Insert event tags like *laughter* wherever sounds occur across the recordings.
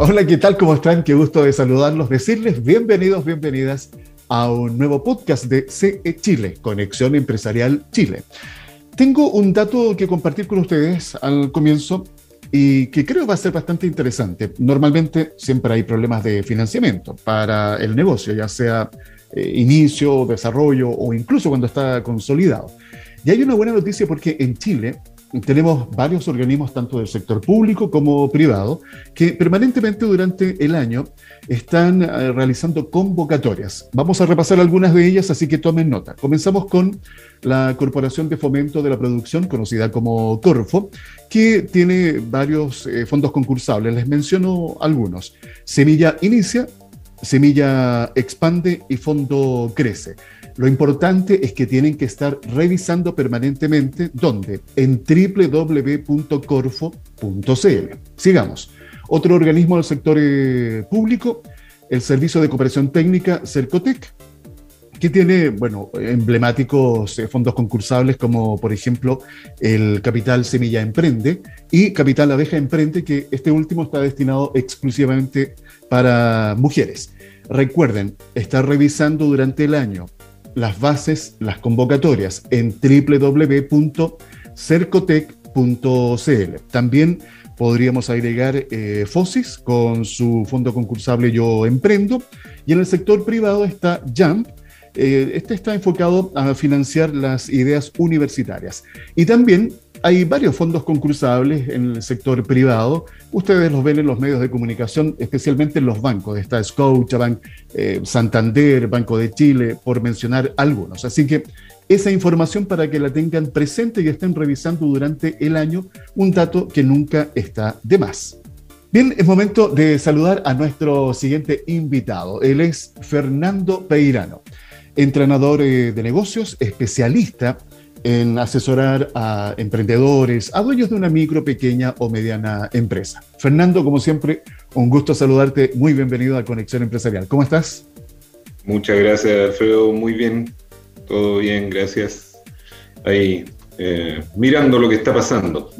Hola, ¿qué tal? ¿Cómo están? Qué gusto de saludarlos, decirles bienvenidos, bienvenidas a un nuevo podcast de CE Chile, Conexión Empresarial Chile. Tengo un dato que compartir con ustedes al comienzo y que creo va a ser bastante interesante. Normalmente siempre hay problemas de financiamiento para el negocio, ya sea eh, inicio, desarrollo o incluso cuando está consolidado. Y hay una buena noticia porque en Chile tenemos varios organismos, tanto del sector público como privado, que permanentemente durante el año están eh, realizando convocatorias. Vamos a repasar algunas de ellas, así que tomen nota. Comenzamos con la Corporación de Fomento de la Producción, conocida como Corfo, que tiene varios eh, fondos concursables. Les menciono algunos. Semilla Inicia, Semilla Expande y Fondo Crece. Lo importante es que tienen que estar revisando permanentemente, ¿dónde? En www.corfo.cl. Sigamos. Otro organismo del sector eh, público, el Servicio de Cooperación Técnica, Cercotec, que tiene, bueno, emblemáticos eh, fondos concursables como, por ejemplo, el Capital Semilla Emprende y Capital Abeja Emprende, que este último está destinado exclusivamente para mujeres. Recuerden, estar revisando durante el año las bases, las convocatorias en www.cercotec.cl. También podríamos agregar eh, FOSIS con su fondo concursable Yo Emprendo. Y en el sector privado está JAMP. Eh, este está enfocado a financiar las ideas universitarias. Y también hay varios fondos concursables en el sector privado. Ustedes los ven en los medios de comunicación, especialmente en los bancos. Está Scotiabank, eh, Santander, Banco de Chile, por mencionar algunos. Así que esa información para que la tengan presente y estén revisando durante el año, un dato que nunca está de más. Bien, es momento de saludar a nuestro siguiente invitado. Él es Fernando Peirano, entrenador eh, de negocios, especialista en asesorar a emprendedores, a dueños de una micro, pequeña o mediana empresa. Fernando, como siempre, un gusto saludarte. Muy bienvenido a Conexión Empresarial. ¿Cómo estás? Muchas gracias, Alfredo. Muy bien. Todo bien, gracias. Ahí, eh, mirando lo que está pasando.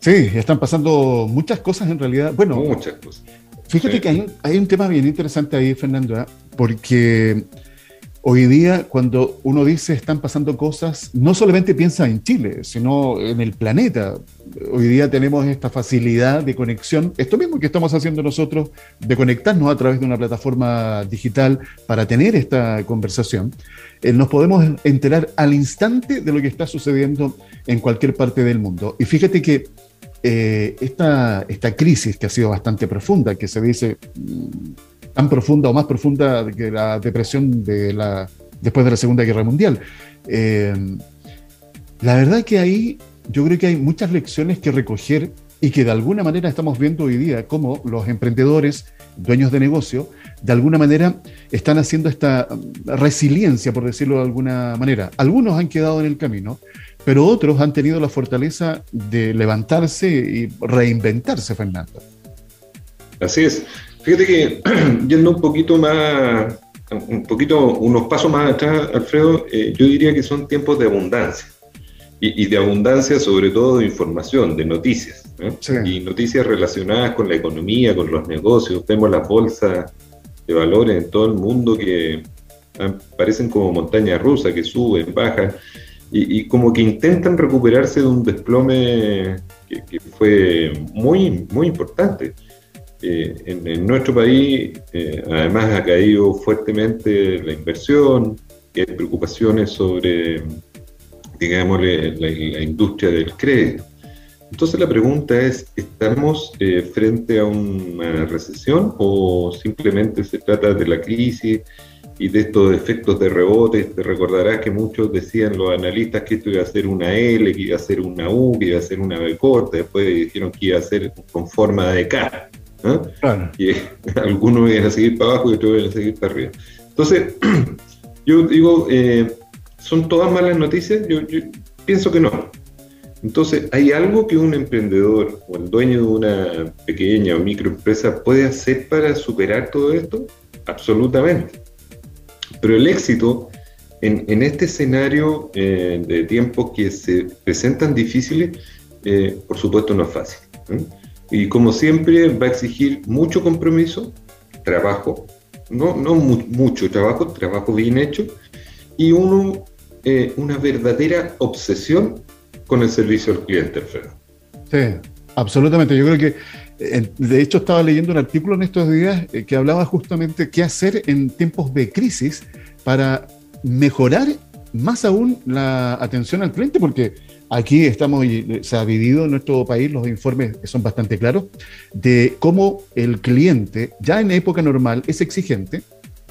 Sí, están pasando muchas cosas en realidad. Bueno, muchas cosas. Fíjate que hay, hay, un tema bien interesante ahí, Fernando, ¿eh? porque Hoy día, cuando uno dice están pasando cosas, no solamente piensa en Chile, sino en el planeta. Hoy día tenemos esta facilidad de conexión, esto mismo que estamos haciendo nosotros, de conectarnos a través de una plataforma digital para tener esta conversación. Eh, nos podemos enterar al instante de lo que está sucediendo en cualquier parte del mundo. Y fíjate que eh, esta, esta crisis que ha sido bastante profunda, que se dice tan profunda o más profunda que la depresión de la, después de la Segunda Guerra Mundial. Eh, la verdad que ahí yo creo que hay muchas lecciones que recoger y que de alguna manera estamos viendo hoy día cómo los emprendedores, dueños de negocio, de alguna manera están haciendo esta resiliencia, por decirlo de alguna manera. Algunos han quedado en el camino, pero otros han tenido la fortaleza de levantarse y reinventarse, Fernando. Así es. Fíjate que *clears throat* yendo un poquito más, un poquito, unos pasos más atrás, Alfredo, eh, yo diría que son tiempos de abundancia. Y, de abundancia sobre todo de información, de noticias. Y noticias relacionadas con la economía, con los negocios. Vemos las bolsas de valores en todo el mundo que parecen como montañas rusas, que suben, bajan. Y, como que intentan recuperarse de un desplome que, que fue muy, muy importante. Eh, en, nuestro país, eh, además, ha caído fuertemente la inversión, hay preocupaciones sobre, digamos, la, industria del crédito. Entonces la pregunta es, ¿estamos eh, frente a una recesión o simplemente se trata de la crisis y de estos efectos de rebote? Te recordarás que muchos decían los analistas que esto iba a ser una L, que iba a ser una U, que iba a ser una B corta, después dijeron que iba a ser con forma de K. Y *laughs* algunos iban a seguir para abajo y otros iban a seguir para arriba. Entonces, *clears throat* yo digo, eh, ¿son todas malas noticias? Yo, pienso que no. Entonces, ¿hay algo que un emprendedor o el dueño de una pequeña o microempresa puede hacer para superar todo esto? Absolutamente. Pero el éxito en, este escenario eh, de tiempos que se presentan difíciles, eh, por supuesto no es fácil. Y como siempre va a exigir mucho compromiso, trabajo, no, no mucho trabajo, trabajo bien hecho, y uno, eh, una verdadera obsesión con el servicio al cliente, Alfredo. Sí, absolutamente. Yo creo que, de hecho, estaba leyendo un artículo en estos días eh, que hablaba justamente qué hacer en tiempos de crisis para mejorar más aún la atención al cliente, porque aquí estamos, se ha vivido en nuestro país, los informes son bastante claros, de cómo el cliente, ya en época normal, es exigente,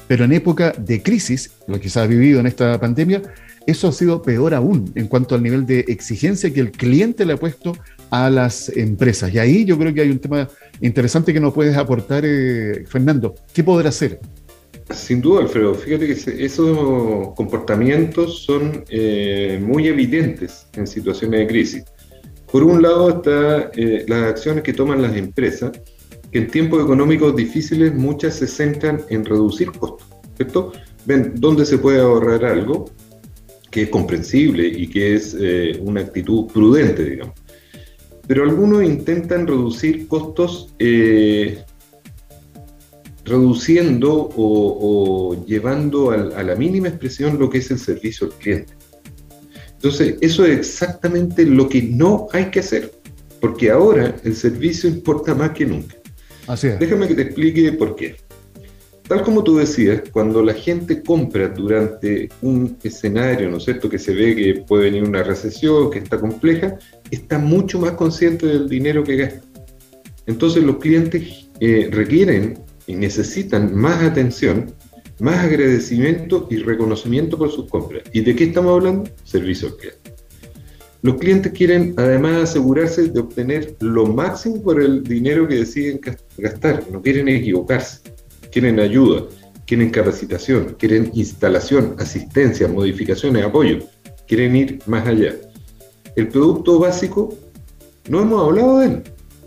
pero en época de crisis, lo que se ha vivido en esta pandemia, eso ha sido peor aún en cuanto al nivel de exigencia que el cliente le ha puesto a las empresas. Y ahí yo creo que hay un tema interesante que nos puedes aportar, eh, Fernando. ¿Qué podrá hacer? Sin duda, Alfredo. Fíjate que esos comportamientos son eh, muy evidentes en situaciones de crisis. Por un lado, están eh, las acciones que toman las empresas, que en tiempos económicos difíciles muchas se centran en reducir costos, ¿cierto? Ven dónde se puede ahorrar algo que es comprensible y que es eh, una actitud prudente, digamos. Pero algunos intentan reducir costos reduciendo o, llevando a, la mínima expresión lo que es el servicio al cliente. Entonces, eso es exactamente lo que no hay que hacer, porque ahora el servicio importa más que nunca. Así es. Déjame que te explique por qué. Tal como tú decías, cuando la gente compra durante un escenario, ¿no es cierto?, que se ve que puede venir una recesión, que está compleja, está mucho más consciente del dinero que gasta. Entonces los clientes eh, requieren y necesitan más atención, más agradecimiento y reconocimiento por sus compras. ¿Y de qué estamos hablando? Servicio al cliente. Los clientes quieren además asegurarse de obtener lo máximo por el dinero que deciden gastar, no quieren equivocarse, quieren ayuda, quieren capacitación, quieren instalación, asistencia, modificaciones, apoyo, quieren ir más allá. El producto básico, no hemos hablado de él.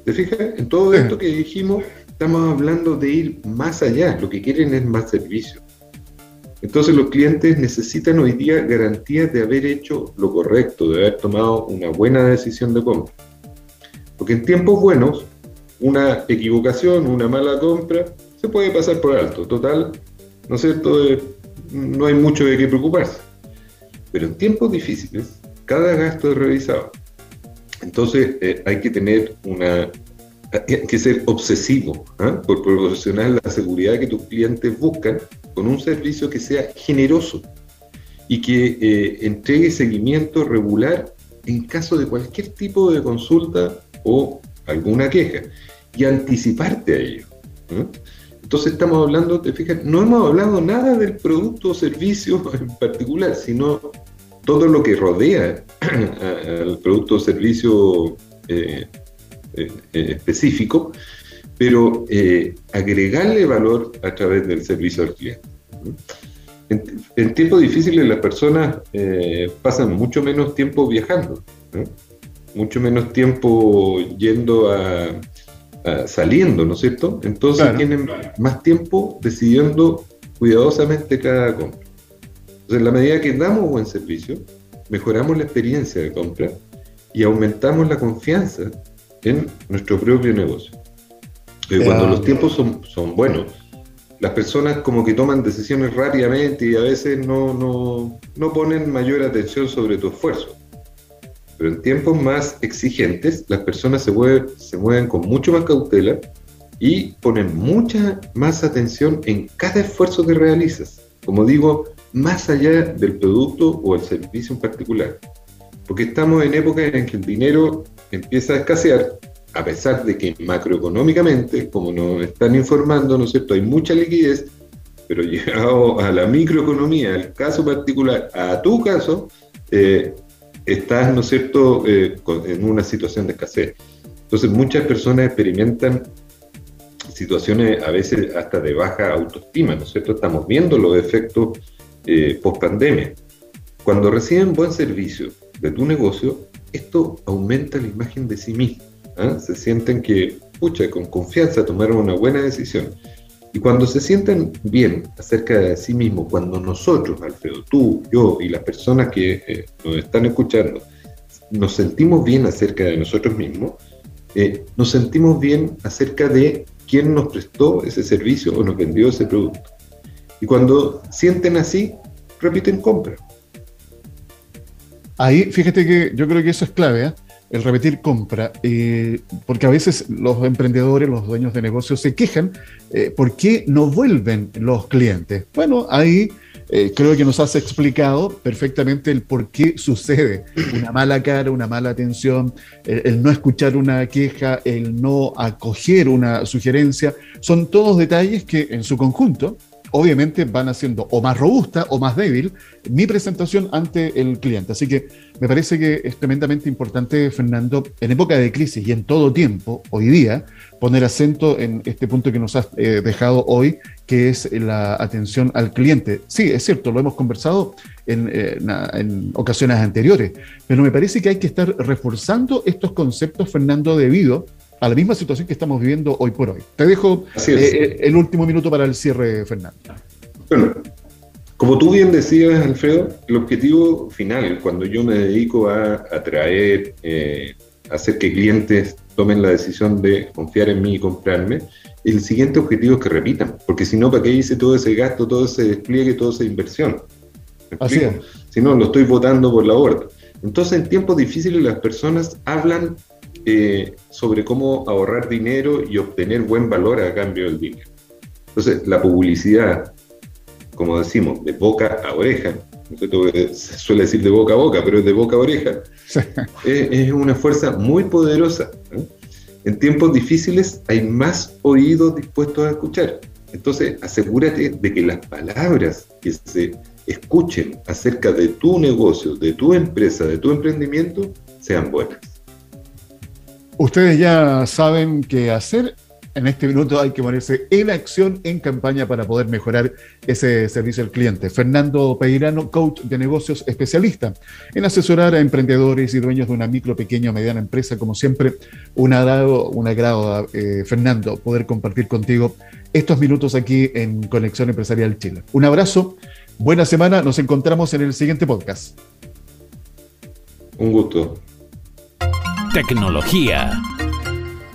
¿Te fijas? En todo esto que dijimos, estamos hablando de ir más allá, lo que quieren es más servicio. Entonces los clientes necesitan hoy día garantías de haber hecho lo correcto, de haber tomado una buena decisión de compra. Porque en tiempos buenos, una equivocación, una mala compra, se puede pasar por alto. Total, ¿no es cierto? no hay mucho de qué preocuparse. Pero en tiempos difíciles, cada gasto es revisado. Entonces eh, hay que tener una hay que ser obsesivo ¿ah? por proporcionar la seguridad que tus clientes buscan con un servicio que sea generoso y que eh, entregue seguimiento regular en caso de cualquier tipo de consulta o alguna queja y anticiparte a ello. Entonces estamos hablando, te fijas, no hemos hablado nada del producto o servicio *laughs* en particular, sino todo lo que rodea *clears throat* al producto o servicio eh, eh, eh, específico, pero eh, agregarle valor a través del servicio al cliente. En, tiempos difíciles las personas pasan mucho menos tiempo viajando, mucho menos tiempo yendo a, saliendo, ¿no es cierto? Entonces tienen más tiempo decidiendo cuidadosamente cada compra. Entonces, en la medida que damos buen servicio, mejoramos la experiencia de compra y aumentamos la confianza en nuestro propio negocio. Eh, cuando los tiempos son, son buenos, las personas como que toman decisiones rápidamente y a veces no, no, no ponen mayor atención sobre tu esfuerzo. Pero en tiempos más exigentes, las personas se mueven, se mueven con mucho más cautela y ponen mucha más atención en cada esfuerzo que realizas. Como digo, más allá del producto o el servicio en particular. Porque estamos en época en que el dinero empieza a escasear, a pesar de que macroeconómicamente, como nos están informando, ¿no es cierto?, hay mucha liquidez, pero *laughs* llegado a la microeconomía, al caso particular, a tu caso, eh, estás, ¿no es cierto?, eh, en una situación de escasez. Entonces muchas personas experimentan situaciones a veces hasta de baja autoestima, ¿no es cierto? Estamos viendo los efectos eh, post pandemia. Cuando reciben buen servicio de tu negocio, esto aumenta la imagen de sí mismo. ¿ah? Se sienten que, pucha, con confianza tomaron una buena decisión. Y cuando se sienten bien acerca de sí mismo, cuando nosotros, Alfredo, tú, yo y las personas que eh, nos están escuchando, nos sentimos bien acerca de nosotros mismos, eh, nos sentimos bien acerca de quién nos prestó ese servicio o nos vendió ese producto. Y cuando sienten así, repiten compra. Ahí, fíjate que yo creo que eso es clave, ¿eh? el repetir compra, eh, porque a veces los emprendedores, los dueños de negocios se quejan, eh, ¿por qué no vuelven los clientes? Bueno, ahí eh, creo que nos has explicado perfectamente el por qué sucede una mala cara, una mala atención, el no escuchar una queja, el no acoger una sugerencia, son todos detalles que en su conjunto obviamente van haciendo o más robusta o más débil mi presentación ante el cliente. Así que me parece que es tremendamente importante, Fernando, en época de crisis y en todo tiempo, hoy día, poner acento en este punto que nos has eh, dejado hoy, que es la atención al cliente. Sí, es cierto, lo hemos conversado en, eh, en, ocasiones anteriores, pero me parece que hay que estar reforzando estos conceptos, Fernando, debido a la misma situación que estamos viviendo hoy por hoy. Te dejo eh, el último minuto para el cierre, Fernando. Bueno, como tú bien decías, Alfredo, el objetivo final, cuando yo me dedico a atraer, eh, hacer que clientes tomen la decisión de confiar en mí y comprarme, el siguiente objetivo es que repitan, porque si no, ¿para qué hice todo ese gasto, todo ese despliegue, toda esa inversión? Así es. Si no, lo estoy votando por la borda. Entonces, en tiempos difíciles las personas hablan eh, sobre cómo ahorrar dinero y obtener buen valor a cambio del dinero. Entonces, la publicidad, como decimos, de boca a oreja, se suele decir de boca a boca, pero es de boca a oreja, *laughs* es, una fuerza muy poderosa. En tiempos difíciles hay más oídos dispuestos a escuchar. Entonces, asegúrate de que las palabras que se escuchen acerca de tu negocio, de tu empresa, de tu emprendimiento, sean buenas. Ustedes ya saben qué hacer. En este minuto hay que ponerse en acción, en campaña para poder mejorar ese servicio al cliente. Fernando Peirano, coach de negocios especialista en asesorar a emprendedores y dueños de una micro, pequeña o mediana empresa. Como siempre, un agrado, un agrado eh, Fernando, poder compartir contigo estos minutos aquí en Conexión Empresarial Chile. Un abrazo, buena semana, nos encontramos en el siguiente podcast. Un gusto tecnología.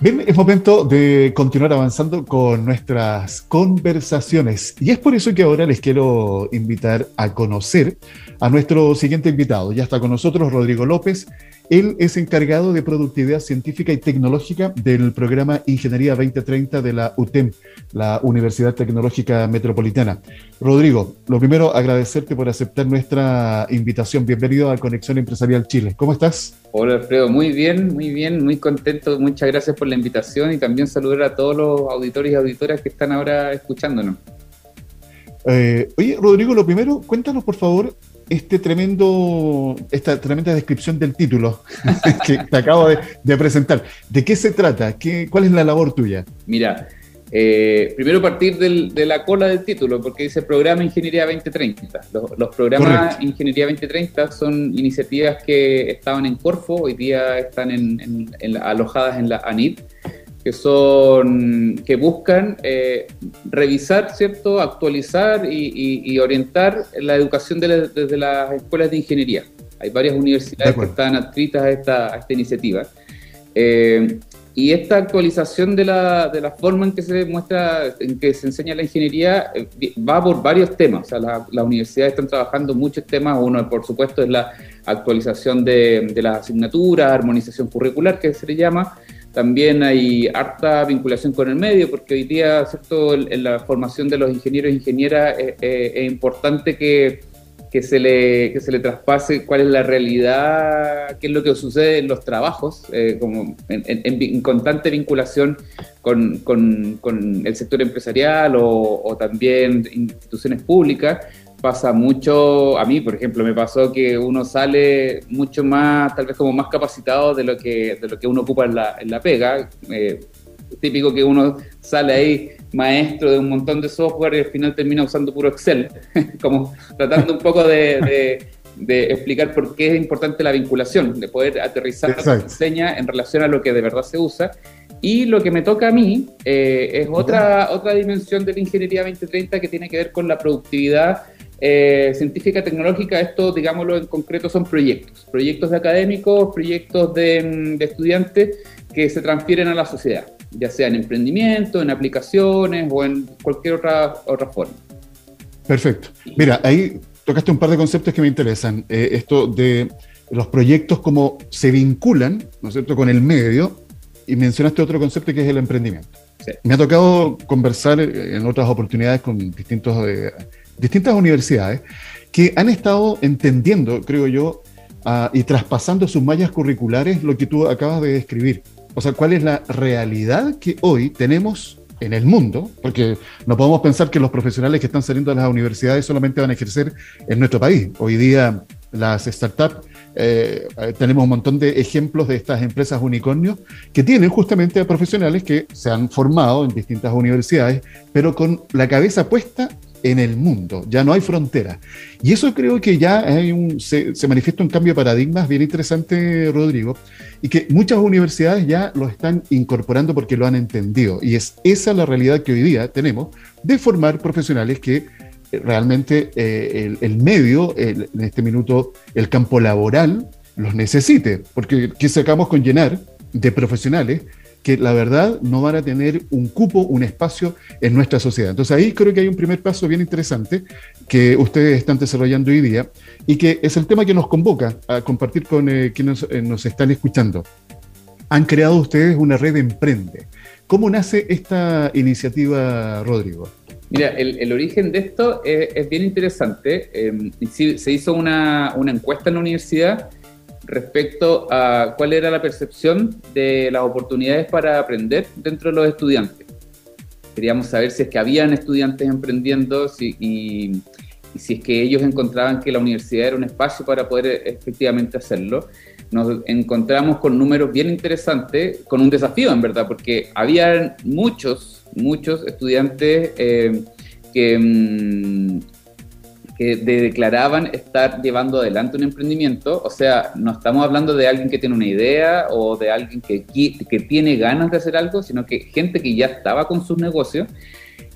Bien, es momento de continuar avanzando con nuestras conversaciones y es por eso que ahora les quiero invitar a conocer a nuestro siguiente invitado. Ya está con nosotros Rodrigo López. Él es encargado de productividad científica y tecnológica del programa Ingeniería 2030 de la UTEM, la Universidad Tecnológica Metropolitana. Rodrigo, lo primero, agradecerte por aceptar nuestra invitación. Bienvenido a Conexión Empresarial Chile. ¿Cómo estás? Hola Alfredo, muy bien, muy bien, muy contento. Muchas gracias por la invitación y también saludar a todos los auditores y auditoras que están ahora escuchándonos. Eh, oye, Rodrigo, lo primero, cuéntanos por favor este tremendo, esta tremenda descripción del título *laughs* que te acabo de, presentar. ¿De qué se trata? ¿Qué, ¿Cuál es la labor tuya? Mira, eh, primero partir de la cola del título, porque dice Programa Ingeniería 2030. Los, programas Ingeniería 2030 son iniciativas que estaban en Corfo, hoy día están alojadas en la ANIT que son que buscan eh, revisar, cierto, actualizar y, orientar la educación desde las escuelas de ingeniería. Hay varias universidades que están adscritas a esta, esta iniciativa. Eh, y esta actualización de la, de la, forma en que se muestra, en que se enseña la ingeniería, eh, va por varios temas. O sea, las universidades están trabajando muchos temas. Uno, por supuesto, es la actualización de, de las asignaturas, armonización curricular, que se le llama. También hay harta vinculación con el medio, porque hoy día, ¿cierto? En la formación de los ingenieros e ingenieras eh, eh, es, importante que, que, se le, que se le traspase cuál es la realidad, qué es lo que sucede en los trabajos, eh, como en, constante vinculación con, con, con, el sector empresarial o también instituciones públicas pasa mucho, a mí por ejemplo, me pasó que uno sale mucho más, tal vez como más capacitado de lo que, de lo que uno ocupa en la, en la pega. Eh, típico que uno sale ahí maestro de un montón de software y al final termina usando puro Excel, *laughs* como tratando un poco de, de, explicar por qué es importante la vinculación, de poder aterrizar lo que se enseña en relación a lo que de verdad se usa. Y lo que me toca a mí eh, es otra, otra dimensión de la ingeniería 2030 que tiene que ver con la productividad eh, científica tecnológica, esto, digámoslo en concreto, son proyectos, proyectos de académicos, proyectos de, mm, estudiantes que se transfieren a la sociedad, ya sea en emprendimiento, en aplicaciones o en cualquier otra, otra forma. Perfecto. Mira, ahí tocaste un par de conceptos que me interesan. Eh, esto de los proyectos como se vinculan, ¿no es cierto?, con el medio y mencionaste otro concepto que es el emprendimiento. Me ha tocado conversar eh, en otras oportunidades con distintos, eh, distintas universidades que han estado entendiendo, creo yo, ah, y traspasando sus mallas curriculares lo que tú acabas de describir. O sea, cuál es la realidad que hoy tenemos en el mundo, porque no podemos pensar que los profesionales que están saliendo de las universidades solamente van a ejercer en nuestro país. Hoy día las startups eh, tenemos un montón de ejemplos de estas empresas unicornios que tienen justamente a profesionales que se han formado en distintas universidades, pero con la cabeza puesta en el mundo, ya no hay frontera. Y eso creo que ya se, manifiesta un cambio de paradigmas bien interesante, Rodrigo, y que muchas universidades ya lo están incorporando porque lo han entendido. Y es esa la realidad que hoy día tenemos de formar profesionales que realmente eh, el, medio, en este minuto, el campo laboral, los necesite, porque ¿qué sacamos con llenar de profesionales que la verdad no van a tener un cupo, un espacio en nuestra sociedad. Entonces ahí creo que hay un primer paso bien interesante que ustedes están desarrollando hoy día y que es el tema que nos convoca a compartir con eh, quienes eh, nos están escuchando. Han creado ustedes una red de Emprende. ¿Cómo nace esta iniciativa, Rodrigo? Mira, el, origen de esto es, bien interesante. Eh, se hizo una, encuesta en la universidad respecto a cuál era la percepción de las oportunidades para aprender dentro de los estudiantes. Queríamos saber si es que habían estudiantes emprendiendo y, si es que ellos encontraban que la universidad era un espacio para poder efectivamente hacerlo. Nos encontramos con números bien interesantes, con un desafío en verdad, porque había muchos muchos estudiantes eh, que, mm, que declaraban estar llevando adelante un emprendimiento. O sea, no estamos hablando de alguien que tiene una idea o de alguien que, que tiene ganas de hacer algo, sino que gente que ya estaba con sus negocios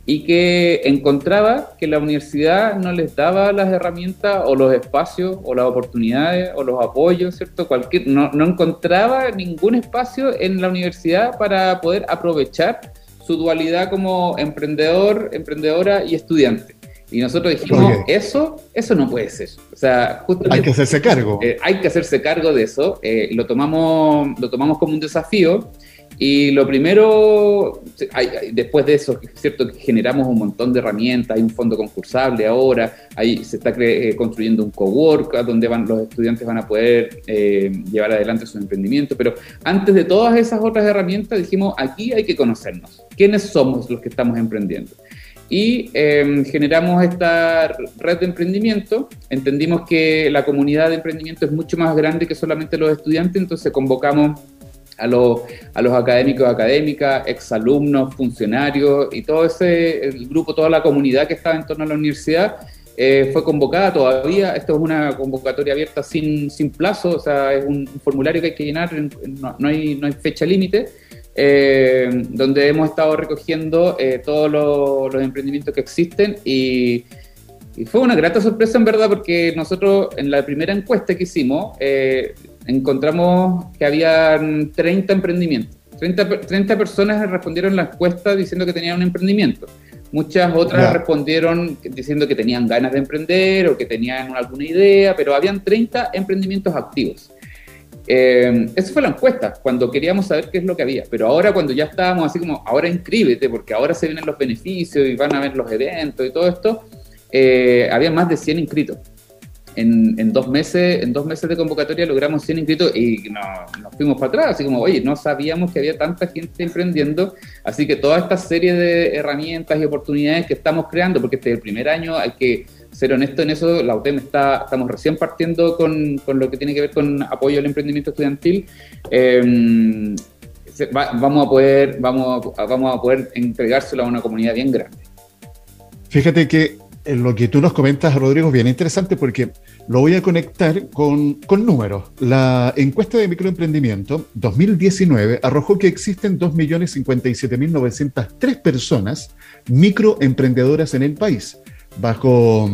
y que encontraba que la universidad no les daba las herramientas o los espacios o las oportunidades o los apoyos, ¿cierto? Cualquier, no, no encontraba ningún espacio en la universidad para poder aprovechar su dualidad como emprendedor, emprendedora y estudiante. Y nosotros dijimos, eso, eso no puede ser. O sea, hay que hacerse cargo. Eh, hay que hacerse cargo de eso. Eh, lo, tomamos, lo tomamos como un desafío y lo primero, después de eso, es cierto que generamos un montón de herramientas, hay un fondo concursable ahora, ahí se está eh, construyendo un cowork donde van, los estudiantes van a poder eh, llevar adelante su emprendimiento, pero antes de todas esas otras herramientas dijimos, aquí hay que conocernos, quiénes somos los que estamos emprendiendo. Y em, generamos esta red de emprendimiento, entendimos que la comunidad de emprendimiento es mucho más grande que solamente los estudiantes, entonces convocamos a los, a los académicos, académicas, exalumnos, funcionarios y todo ese grupo, toda la comunidad que estaba en torno a la universidad eh, fue convocada todavía. Esto es una convocatoria abierta sin, sin plazo, o sea, es un, formulario que hay que llenar, no, hay, no hay fecha límite. Eh, donde hemos estado recogiendo eh, todos los, los, emprendimientos que existen y, y, fue una grata sorpresa en verdad porque nosotros en la primera encuesta que hicimos encontramos que habían 30 emprendimientos. 30, 30 personas respondieron la encuesta diciendo que tenían un emprendimiento. Muchas otras respondieron diciendo que tenían ganas de emprender o que tenían alguna idea, pero habían 30 emprendimientos activos. Eh, esa fue la encuesta, cuando queríamos saber qué es lo que había. Pero ahora cuando ya estábamos así como, ahora inscríbete, porque ahora se vienen los beneficios y van a ver los eventos y todo esto, eh, había más de 100 inscritos en, dos meses, en dos meses de convocatoria logramos 100 inscritos y nos fuimos para atrás, así como, oye, no sabíamos que había tanta gente emprendiendo, así que toda esta serie de herramientas y oportunidades que estamos creando, porque este es el primer año, hay que ser honesto en eso, la UTEM está, estamos recién partiendo con, con lo que tiene que ver con apoyo al emprendimiento estudiantil. Em, vamos a poder vamos vamos a poder entregárselo a una comunidad bien grande. Fíjate que lo que tú nos comentas, Rodrigo, es bien interesante porque lo voy a conectar con, con números. La encuesta de microemprendimiento 2019 arrojó que existen 2.057.903 personas microemprendedoras en el país, bajo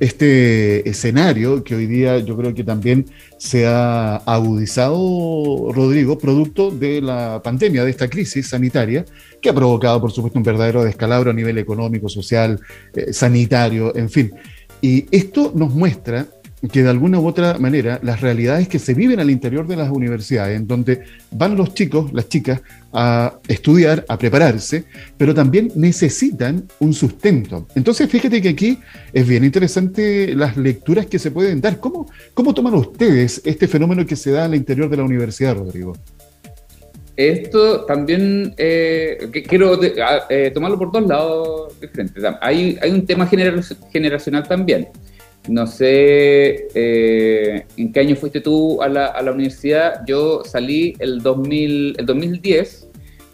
este escenario que hoy día yo creo que también se ha agudizado, Rodrigo, producto de la pandemia, de esta crisis sanitaria, que ha provocado, por supuesto, un verdadero descalabro a nivel económico, social, eh, sanitario, en fin. Y esto nos muestra que de alguna u otra manera las realidades que se viven al interior de las universidades, en donde van los chicos, las chicas, a estudiar, a prepararse, pero también necesitan un sustento. Entonces, fíjate que aquí es bien interesante las lecturas que se pueden dar. ¿Cómo, cómo toman ustedes este fenómeno que se da al interior de la universidad, Rodrigo? Esto también eh, quiero eh, tomarlo por dos lados diferentes. Hay, hay un tema generacional también. No sé eh, en qué año fuiste tú a la, a la, universidad. Yo salí el, 2000, el 2010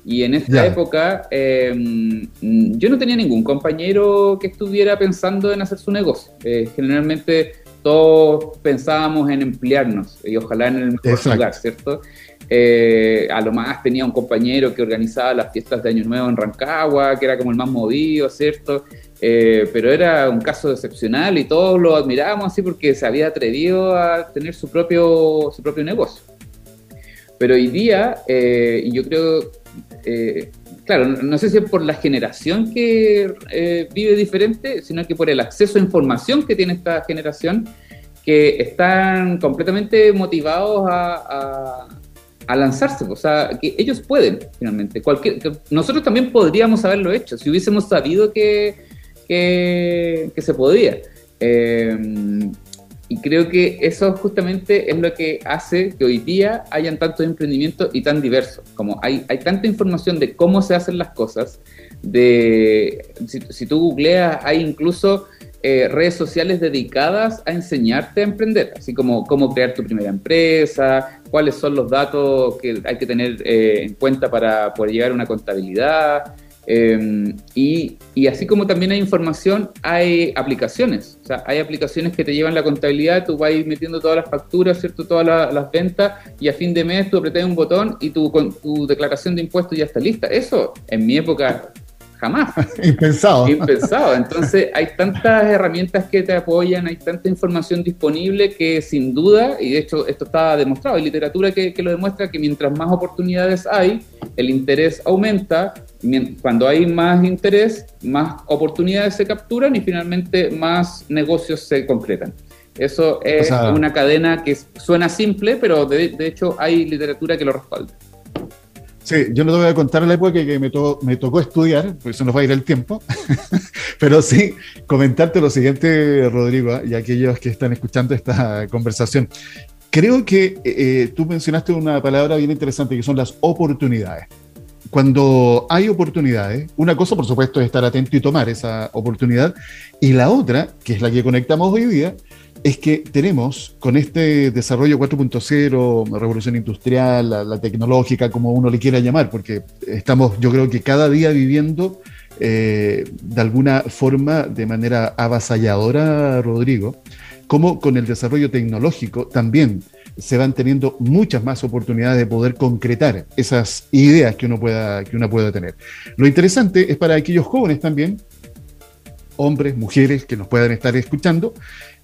y en esa época em, yo no tenía ningún compañero que estuviera pensando en hacer su negocio. Eh, generalmente todos pensábamos en emplearnos y ojalá en el mejor lugar, ¿cierto? Eh, a lo más tenía un compañero que organizaba las fiestas de Año Nuevo en Rancagua, que era como el más movido, ¿cierto? Eh, pero era un caso excepcional y todos lo admirábamos así porque se había atrevido a tener su propio, su propio negocio. Pero hoy día, eh, yo creo, eh, claro, no sé si es por la generación que vive diferente, sino que por el acceso a información que tiene esta generación, que están completamente motivados a, a lanzarse, o sea, que ellos pueden finalmente. Cualquier, nosotros también podríamos haberlo hecho si hubiésemos sabido que, que, se podía. Eh, y creo que eso justamente es lo que hace que hoy día hayan tantos emprendimientos y tan diversos. Como hay, hay tanta información de cómo se hacen las cosas, de si, tú googleas, hay incluso eh, redes sociales dedicadas a enseñarte a emprender, así como cómo crear tu primera empresa, cuáles son los datos que hay que tener eh, en cuenta para poder llegar a una contabilidad. Em, y, y, así como también hay información, hay aplicaciones. O sea, hay aplicaciones que te llevan la contabilidad, tú vas metiendo todas las facturas, ¿cierto? Todas las ventas, y a fin de mes tú apretas un botón y tu, tu declaración de impuestos ya está lista. Eso, en mi época, jamás. *laughs* Impensado. Impensado. Entonces, hay tantas herramientas que te apoyan, hay tanta información disponible que sin duda, y de hecho esto está demostrado, hay literatura que, que lo demuestra, que mientras más oportunidades hay, el interés aumenta, cuando hay más interés, más oportunidades se capturan y finalmente más negocios se concretan. Eso es una cadena que suena simple, pero de, de hecho hay literatura que lo respalda. Sí, yo no te voy a contar la época que me, me tocó estudiar, pues eso nos va a ir el tiempo, *laughs* pero sí comentarte lo siguiente, Rodrigo, y aquellos que están escuchando esta conversación. Creo que eh, eh, tú mencionaste una palabra bien interesante, que son las oportunidades. Cuando hay oportunidades, una cosa, por supuesto, es estar atento y tomar esa oportunidad, y la otra, que es la que conectamos hoy día, es que tenemos con este desarrollo 4.0, revolución industrial, la, tecnológica, como uno le quiera llamar, porque estamos yo creo que cada día viviendo eh, de alguna forma de manera avasalladora, Rodrigo, como con el desarrollo tecnológico también se van teniendo muchas más oportunidades de poder concretar esas ideas que uno pueda, que uno pueda tener. Lo interesante es para aquellos jóvenes también hombres, mujeres que nos puedan estar escuchando,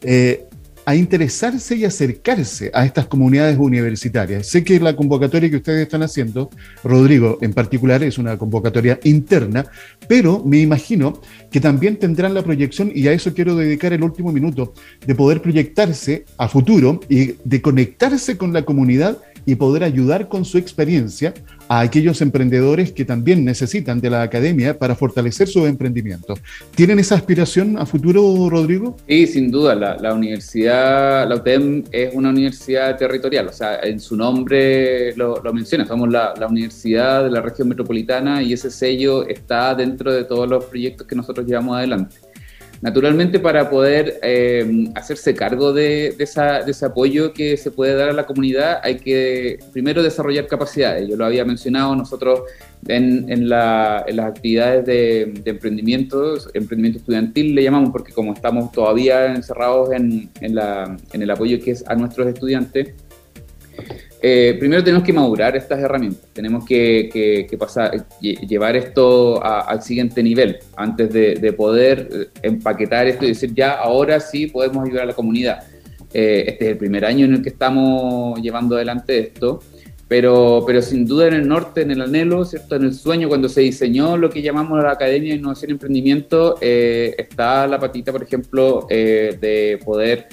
eh, a interesarse y acercarse a estas comunidades universitarias. Sé que la convocatoria que ustedes están haciendo, Rodrigo en particular, es una convocatoria interna, pero me imagino que también tendrán la proyección, y a eso quiero dedicar el último minuto, de poder proyectarse a futuro y de conectarse con la comunidad y poder ayudar con su experiencia a aquellos emprendedores que también necesitan de la academia para fortalecer su emprendimiento. ¿Tienen esa aspiración a futuro, Rodrigo? Sí, sin duda. La, universidad, la UTEM es una universidad territorial, o sea, en su nombre lo, menciona, somos la, la universidad de la región metropolitana y ese sello está dentro de todos los proyectos que nosotros llevamos adelante. Naturalmente, para poder eh, hacerse cargo de, ese apoyo que se puede dar a la comunidad, hay que primero desarrollar capacidades. Yo lo había mencionado, nosotros en, las actividades de, emprendimiento, emprendimiento estudiantil le llamamos, porque como estamos todavía encerrados en, el apoyo que es a nuestros estudiantes, Eh, primero tenemos que madurar estas herramientas, tenemos que, pasar, llevar esto al siguiente nivel antes de, poder eh, empaquetar esto y decir ya, ahora sí podemos ayudar a la comunidad. Eh, este es el primer año en el que estamos llevando adelante esto, pero, pero sin duda en el norte, en el anhelo, ¿cierto? en el sueño, cuando se diseñó lo que llamamos la Academia de Innovación y Emprendimiento, está la patita, por ejemplo, de poder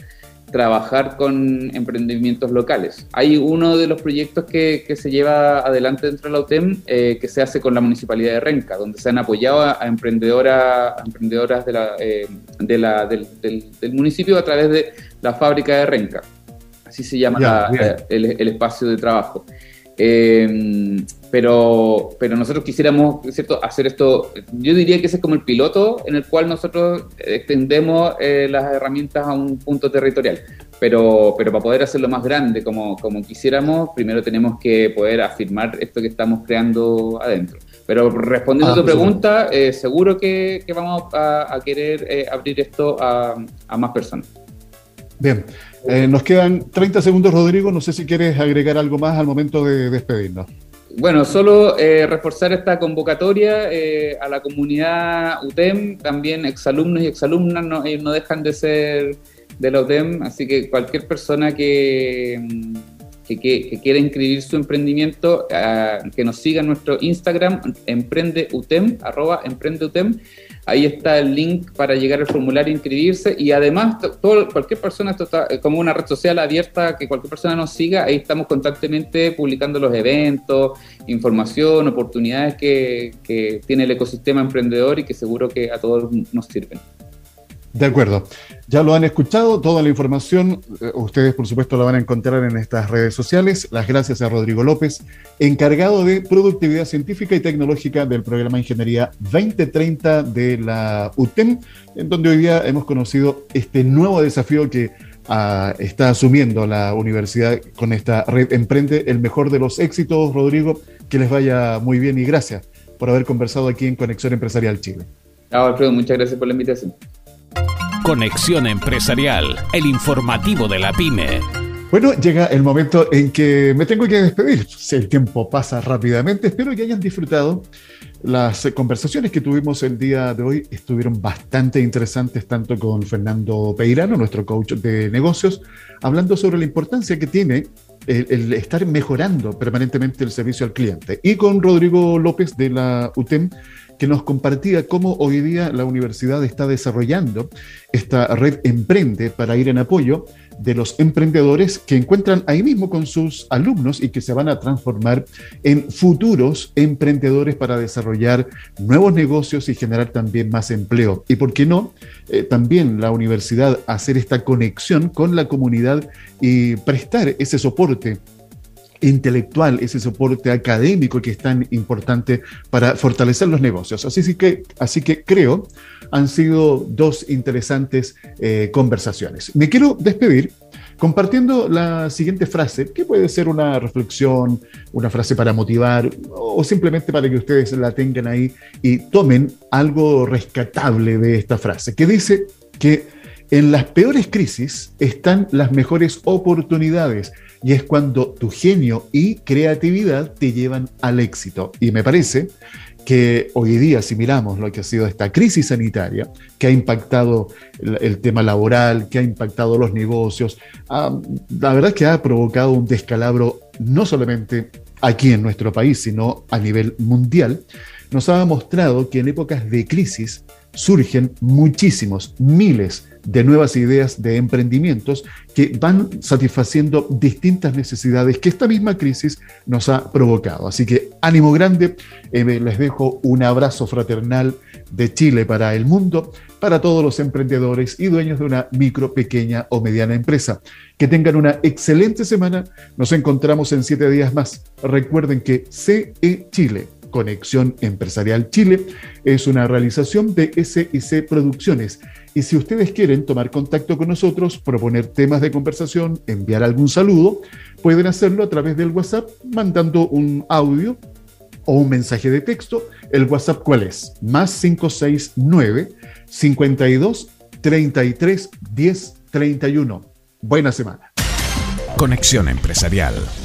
trabajar con emprendimientos locales. Hay uno de los proyectos que, se lleva adelante dentro de la UTEM eh, que se hace con la Municipalidad de Renca, donde se han apoyado a, emprendedoras, emprendedoras de la, eh, de la, del, municipio a través de la fábrica de Renca. Así se llama el, el, espacio de trabajo. Eh, pero, pero nosotros quisiéramos ¿cierto? hacer esto, yo diría que ese es como el piloto en el cual nosotros extendemos eh, las herramientas a un punto territorial. Pero, pero para poder hacerlo más grande como, como quisiéramos, primero tenemos que poder afirmar esto que estamos creando adentro. Pero respondiendo a tu ah, pregunta, eh, seguro que, que, vamos a, querer eh, abrir esto a, a, más personas. Bien, nos quedan 30 segundos, Rodrigo. No sé si quieres agregar algo más al momento de despedirnos. Bueno, solo eh, reforzar esta convocatoria eh, a la comunidad UTEM, también exalumnos y exalumnas no, no dejan de ser de la UTEM, así que cualquier persona que, mm, que, quiera inscribir su emprendimiento, que nos siga en nuestro Instagram, emprendeutem, arroba emprendeutem, Ahí está el link para llegar al formulario e inscribirse. Y además, todo, cualquier persona, está eh, como una red social abierta, que cualquier persona nos siga. Ahí estamos constantemente publicando los eventos, información, oportunidades que, que tiene el ecosistema emprendedor y que seguro que a todos nos sirven. De acuerdo. Ya lo han escuchado, toda la información, eh, ustedes por supuesto la van a encontrar en estas redes sociales. Las gracias a Rodrigo López, encargado de productividad científica y tecnológica del programa Ingeniería 2030 de la UTEM, en donde hoy día hemos conocido este nuevo desafío que ah, está asumiendo la universidad con esta red Emprende. El mejor de los éxitos, Rodrigo, que les vaya muy bien y gracias por haber conversado aquí en Conexión Empresarial Chile. Alfredo, muchas gracias por la invitación. Conexión Empresarial, el informativo de la pyme. Bueno, llega el momento en que me tengo que despedir. El tiempo pasa rápidamente. Espero que hayan disfrutado. Las conversaciones que tuvimos el día de hoy estuvieron bastante interesantes, tanto con Fernando Peirano, nuestro coach de negocios, hablando sobre la importancia que tiene el, estar mejorando permanentemente el servicio al cliente, y con Rodrigo López de la UTEM, que nos compartía cómo hoy día la universidad está desarrollando esta red Emprende para ir en apoyo de los emprendedores que encuentran ahí mismo con sus alumnos y que se van a transformar en futuros emprendedores para desarrollar nuevos negocios y generar también más empleo. Y por qué no, eh, también la universidad hacer esta conexión con la comunidad y prestar ese soporte intelectual, ese soporte académico que es tan importante para fortalecer los negocios. Así que, así que creo han sido dos interesantes eh, conversaciones. Me quiero despedir compartiendo la siguiente frase, que puede ser una reflexión, una frase para motivar o simplemente para que ustedes la tengan ahí y tomen algo rescatable de esta frase, que dice que en las peores crisis están las mejores oportunidades y es cuando tu genio y creatividad te llevan al éxito. Y me parece que hoy día, si miramos lo que ha sido esta crisis sanitaria, que ha impactado el, tema laboral, que ha impactado los negocios, la verdad es que ha provocado un descalabro no solamente aquí en nuestro país, sino a nivel mundial, nos ha mostrado que en épocas de crisis surgen muchísimos, miles de nuevas ideas de emprendimientos que van satisfaciendo distintas necesidades que esta misma crisis nos ha provocado. Así que ánimo grande, eh, les dejo un abrazo fraternal de Chile para el mundo, para todos los emprendedores y dueños de una micro, pequeña o mediana empresa. Que tengan una excelente semana, nos encontramos en siete días más. Recuerden que CE Chile Conexión Empresarial Chile es una realización de SIC Producciones y si ustedes quieren tomar contacto con nosotros, proponer temas de conversación, enviar algún saludo, pueden hacerlo a través del WhatsApp mandando un audio o un mensaje de texto. ¿El WhatsApp cuál es? Más 569 52 33 10 31. Buena semana. Conexión Empresarial